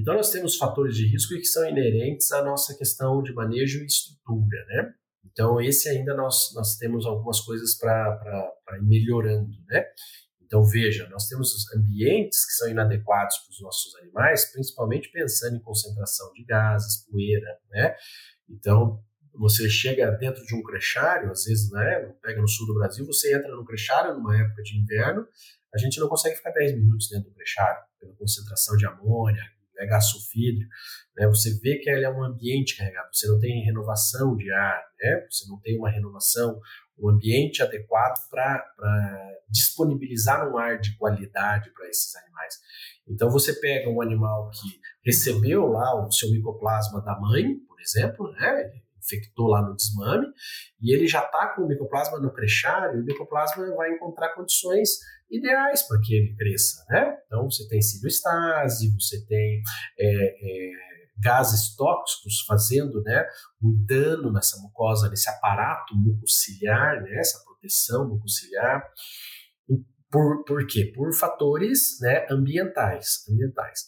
Então, nós temos fatores de risco que são inerentes à nossa questão de manejo e estrutura, né? Então, esse ainda nós, nós temos algumas coisas para ir melhorando, né? Então, veja, nós temos ambientes que são inadequados para os nossos animais, principalmente pensando em concentração de gases, poeira, né? Então, você chega dentro de um crechário, às vezes, né, pega no sul do Brasil, você entra no crechário numa época de inverno, a gente não consegue ficar 10 minutos dentro do crechário, pela concentração de amônia, né, gás sulfídrico, né, você vê que ele é um ambiente carregado, você não tem renovação de ar, né, você não tem uma renovação, um ambiente adequado para disponibilizar um ar de qualidade para esses animais. Então você pega um animal que recebeu lá o seu micoplasma da mãe, por exemplo, né, infectou lá no desmame, e ele já está com o micoplasma no crechário, e o micoplasma vai encontrar condições ideais para que ele cresça, né? Então você tem ciliostase, você tem é, é, gases tóxicos fazendo né, um dano nessa mucosa, nesse aparato mucociliar, né, essa proteção mucociliar. Por, por quê? Por fatores né, ambientais, ambientais.